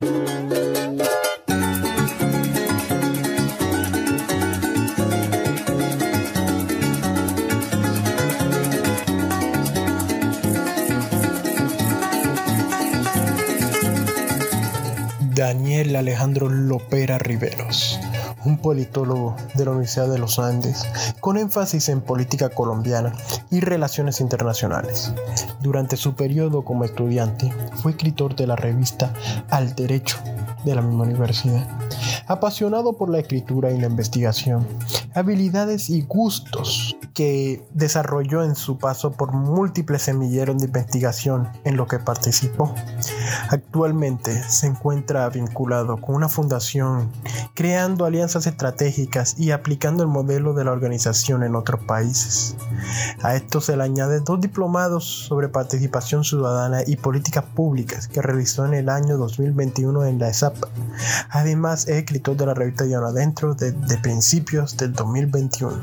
Thank you. Alejandro Lopera Riveros, un politólogo de la Universidad de los Andes, con énfasis en política colombiana y relaciones internacionales. Durante su periodo como estudiante, fue escritor de la revista Al Derecho de la misma universidad. Apasionado por la escritura y la investigación, habilidades y gustos que desarrolló en su paso por múltiples semilleros de investigación en lo que participó. Actualmente se encuentra vinculado con una fundación creando alianzas estratégicas y aplicando el modelo de la organización en otros países. A esto se le añade dos diplomados sobre participación ciudadana y políticas públicas que realizó en el año 2021 en la ESAP. Además es escritor de la revista Llano Adentro desde principios del 2021.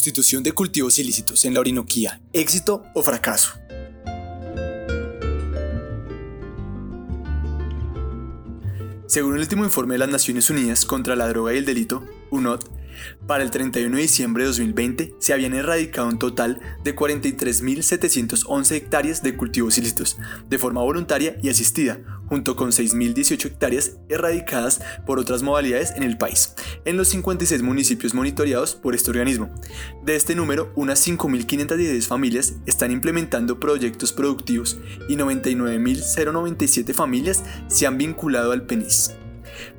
Sustitución de cultivos ilícitos en la Orinoquía. ¿Éxito o fracaso? Según el último informe de las Naciones Unidas contra la Droga y el Delito, UNOD, para el 31 de diciembre de 2020 se habían erradicado un total de 43.711 hectáreas de cultivos ilícitos, de forma voluntaria y asistida, junto con 6.018 hectáreas erradicadas por otras modalidades en el país, en los 56 municipios monitoreados por este organismo. De este número, unas 5.510 familias están implementando proyectos productivos y 99.097 familias se han vinculado al PENIS.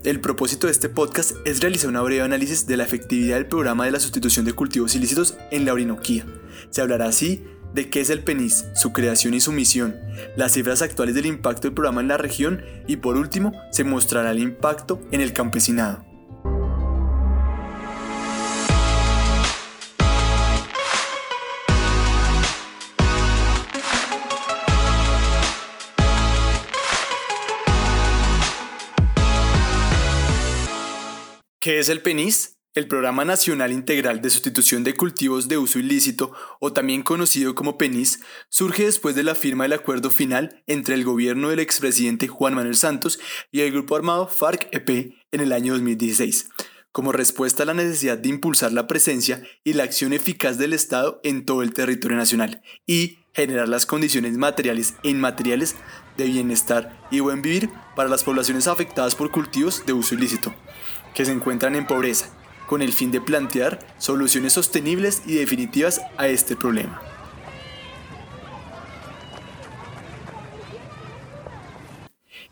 El propósito de este podcast es realizar una breve análisis de la efectividad del programa de la sustitución de cultivos ilícitos en la Orinoquía. Se hablará así de qué es el PENIS, su creación y su misión, las cifras actuales del impacto del programa en la región y por último se mostrará el impacto en el campesinado. ¿Qué es el PENIS? El Programa Nacional Integral de Sustitución de Cultivos de Uso Ilícito, o también conocido como PENIS, surge después de la firma del acuerdo final entre el gobierno del expresidente Juan Manuel Santos y el grupo armado FARC-EP en el año 2016, como respuesta a la necesidad de impulsar la presencia y la acción eficaz del Estado en todo el territorio nacional y generar las condiciones materiales e inmateriales de bienestar y buen vivir para las poblaciones afectadas por cultivos de uso ilícito que se encuentran en pobreza, con el fin de plantear soluciones sostenibles y definitivas a este problema.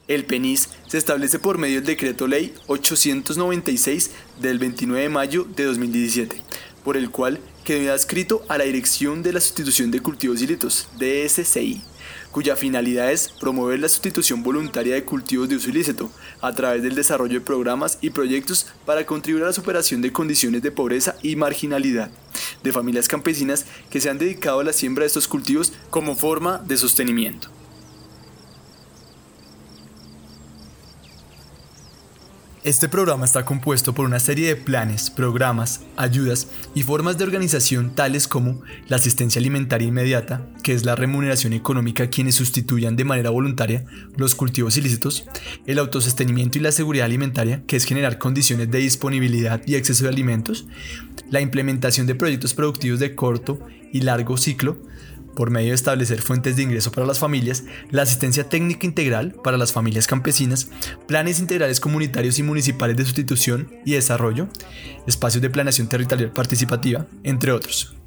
El PENIS se establece por medio del Decreto Ley 896 del 29 de mayo de 2017, por el cual quedó adscrito a la Dirección de la Sustitución de Cultivos Ilícitos, DSCI, cuya finalidad es promover la sustitución voluntaria de cultivos de uso ilícito a través del desarrollo de programas y proyectos para contribuir a la superación de condiciones de pobreza y marginalidad de familias campesinas que se han dedicado a la siembra de estos cultivos como forma de sostenimiento. Este programa está compuesto por una serie de planes, programas, ayudas y formas de organización tales como la asistencia alimentaria inmediata, que es la remuneración económica a quienes sustituyan de manera voluntaria los cultivos ilícitos, el autosostenimiento y la seguridad alimentaria, que es generar condiciones de disponibilidad y acceso de alimentos, la implementación de proyectos productivos de corto y largo ciclo, por medio de establecer fuentes de ingreso para las familias, la asistencia técnica integral para las familias campesinas, planes integrales comunitarios y municipales de sustitución y desarrollo, espacios de planeación territorial participativa, entre otros.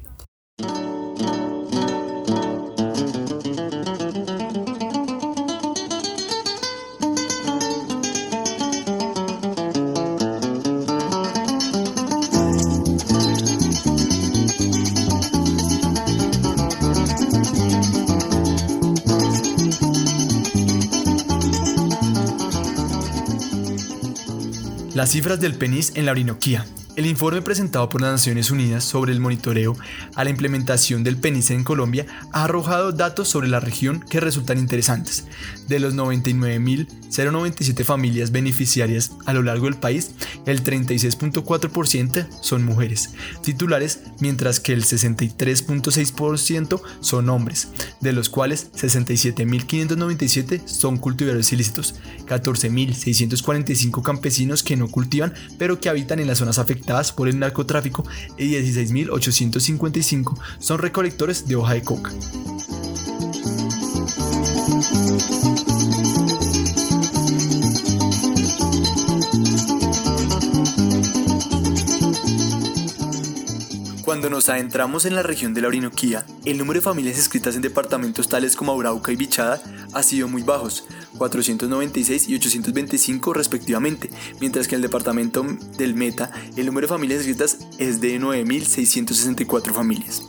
Las cifras del PENIS en la Orinoquía. El informe presentado por las Naciones Unidas sobre el monitoreo a la implementación del PENIS en Colombia ha arrojado datos sobre la región que resultan interesantes. De los 99.097 familias beneficiarias a lo largo del país, el 36.4% son mujeres titulares, mientras que el 63.6% son hombres, de los cuales 67.597 son cultivadores ilícitos, 14.645 campesinos que no cultivan pero que habitan en las zonas afectadas por el narcotráfico y 16.855 son recolectores de hoja de coca. Cuando nos adentramos en la región de la Orinoquía, el número de familias escritas en departamentos tales como Arauca y Bichada ha sido muy bajos, 496 y 825 respectivamente, mientras que en el departamento del Meta el número de familias escritas es de 9.664 familias.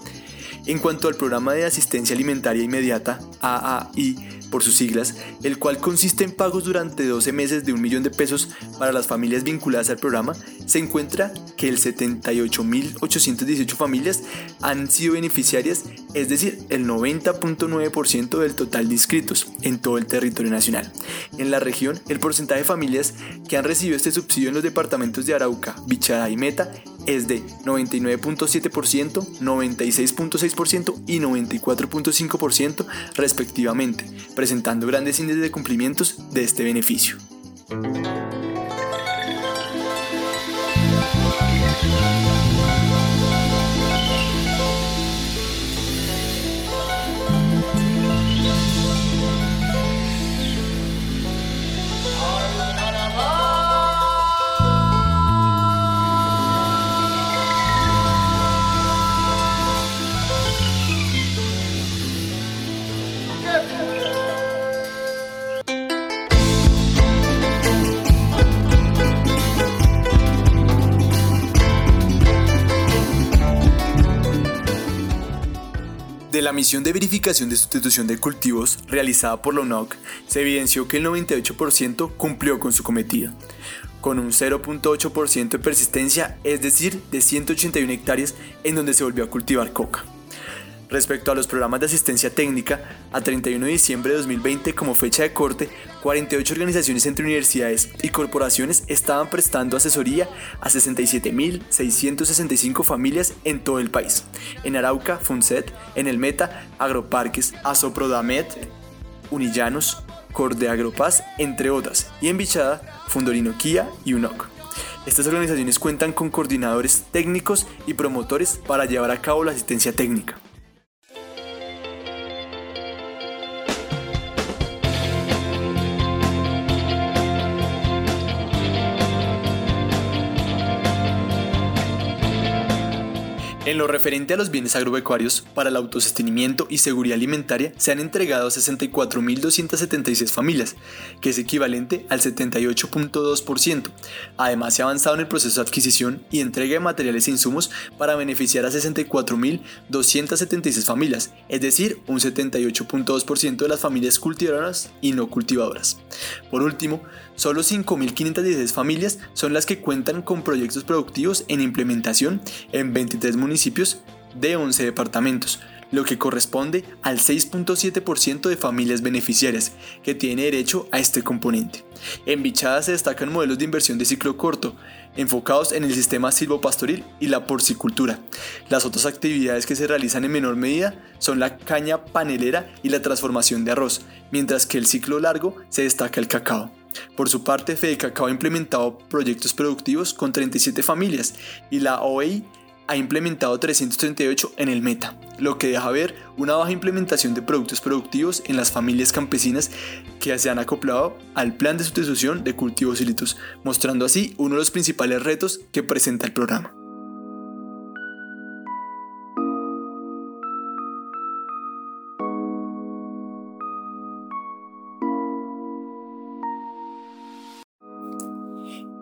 En cuanto al programa de asistencia alimentaria inmediata, AAI, por sus siglas, el cual consiste en pagos durante 12 meses de un millón de pesos para las familias vinculadas al programa, se encuentra que el 78.818 familias han sido beneficiarias, es decir, el 90.9% del total de inscritos en todo el territorio nacional. En la región, el porcentaje de familias que han recibido este subsidio en los departamentos de Arauca, Bichada y Meta es de 99.7%, 96.6% y 94.5% respectivamente, presentando grandes índices de cumplimientos de este beneficio. La misión de verificación de sustitución de cultivos realizada por la UNOC, se evidenció que el 98% cumplió con su cometido, con un 0.8% de persistencia, es decir, de 181 hectáreas en donde se volvió a cultivar coca. Respecto a los programas de asistencia técnica, a 31 de diciembre de 2020 como fecha de corte, 48 organizaciones entre universidades y corporaciones estaban prestando asesoría a 67.665 familias en todo el país. En Arauca, FUNCET, en el Meta, Agroparques, Asoprodamet, Unillanos, Corde Agropaz, entre otras, y en Bichada, Fundorinoquía y UNOC. Estas organizaciones cuentan con coordinadores técnicos y promotores para llevar a cabo la asistencia técnica. En lo referente a los bienes agropecuarios, para el autosostenimiento y seguridad alimentaria se han entregado a 64.276 familias, que es equivalente al 78.2%. Además, se ha avanzado en el proceso de adquisición y entrega de materiales e insumos para beneficiar a 64.276 familias, es decir, un 78.2% de las familias cultivadoras y no cultivadoras. Por último, solo 5.516 familias son las que cuentan con proyectos productivos en implementación en 23 municipios de 11 departamentos, lo que corresponde al 6.7% de familias beneficiarias que tiene derecho a este componente. En Bichada se destacan modelos de inversión de ciclo corto, enfocados en el sistema silvopastoril y la porcicultura. Las otras actividades que se realizan en menor medida son la caña panelera y la transformación de arroz, mientras que el ciclo largo se destaca el cacao. Por su parte, Fede Cacao ha implementado proyectos productivos con 37 familias y la OEI ha implementado 338 en el meta, lo que deja ver una baja implementación de productos productivos en las familias campesinas que se han acoplado al plan de sustitución de cultivos ilícitos, mostrando así uno de los principales retos que presenta el programa.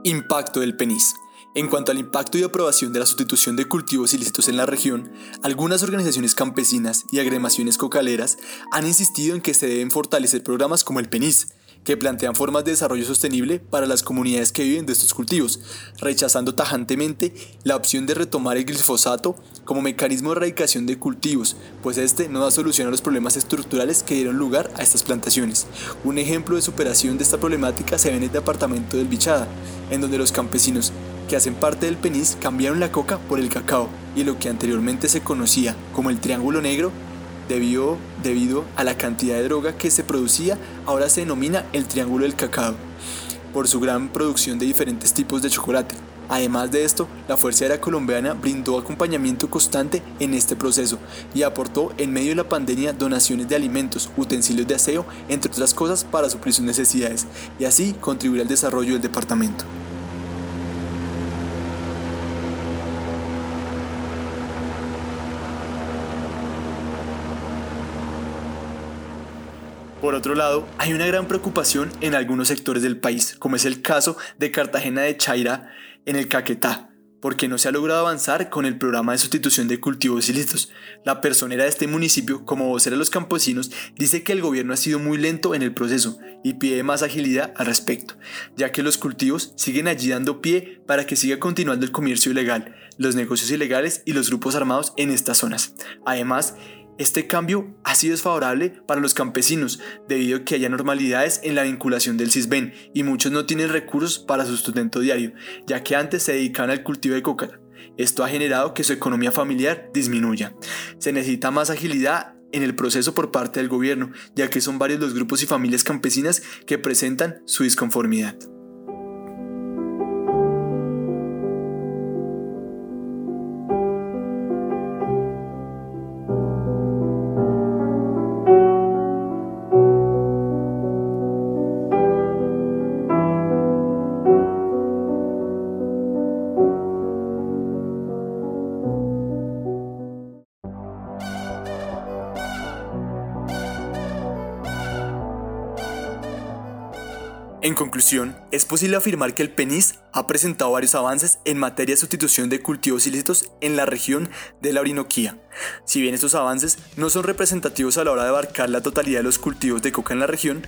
Impacto del PENIS. En cuanto al impacto y aprobación de la sustitución de cultivos ilícitos en la región, algunas organizaciones campesinas y agremaciones cocaleras han insistido en que se deben fortalecer programas como el PENIS, que plantean formas de desarrollo sostenible para las comunidades que viven de estos cultivos, rechazando tajantemente la opción de retomar el glifosato como mecanismo de erradicación de cultivos, pues este no da solución a los problemas estructurales que dieron lugar a estas plantaciones. Un ejemplo de superación de esta problemática se ve en el departamento del Bichada, en donde los campesinos que hacen parte del PENIS cambiaron la coca por el cacao y lo que anteriormente se conocía como el Triángulo Negro debido, debido a la cantidad de droga que se producía, ahora se denomina el Triángulo del Cacao, por su gran producción de diferentes tipos de chocolate. Además de esto, la Fuerza Aérea Colombiana brindó acompañamiento constante en este proceso y aportó en medio de la pandemia donaciones de alimentos, utensilios de aseo, entre otras cosas para suplir sus necesidades y así contribuir al desarrollo del departamento. Por otro lado, hay una gran preocupación en algunos sectores del país, como es el caso de Cartagena de Chaira en el Caquetá, porque no se ha logrado avanzar con el programa de sustitución de cultivos ilícitos. La personera de este municipio, como vocera de los campesinos, dice que el gobierno ha sido muy lento en el proceso y pide más agilidad al respecto, ya que los cultivos siguen allí dando pie para que siga continuando el comercio ilegal, los negocios ilegales y los grupos armados en estas zonas. Además, este cambio ha sido desfavorable para los campesinos debido a que haya normalidades en la vinculación del CISBEN y muchos no tienen recursos para su sustento diario, ya que antes se dedicaban al cultivo de coca. Esto ha generado que su economía familiar disminuya. Se necesita más agilidad en el proceso por parte del gobierno, ya que son varios los grupos y familias campesinas que presentan su disconformidad. En conclusión, es posible afirmar que el PENIS ha presentado varios avances en materia de sustitución de cultivos ilícitos en la región de la Orinoquía. Si bien estos avances no son representativos a la hora de abarcar la totalidad de los cultivos de coca en la región,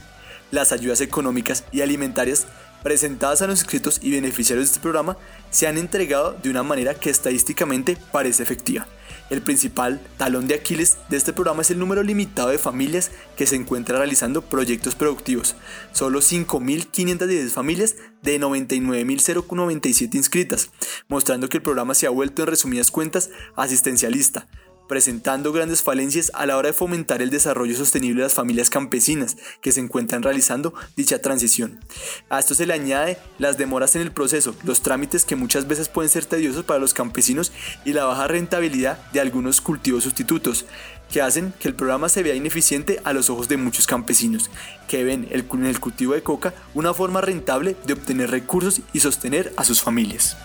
las ayudas económicas y alimentarias presentadas a los inscritos y beneficiarios de este programa se han entregado de una manera que estadísticamente parece efectiva. El principal talón de Aquiles de este programa es el número limitado de familias que se encuentran realizando proyectos productivos. Solo 5.510 familias de 99.097 inscritas, mostrando que el programa se ha vuelto en resumidas cuentas asistencialista, presentando grandes falencias a la hora de fomentar el desarrollo sostenible de las familias campesinas que se encuentran realizando dicha transición. A esto se le añade las demoras en el proceso, los trámites que muchas veces pueden ser tediosos para los campesinos y la baja rentabilidad de algunos cultivos sustitutos, que hacen que el programa se vea ineficiente a los ojos de muchos campesinos, que ven en el cultivo de coca una forma rentable de obtener recursos y sostener a sus familias.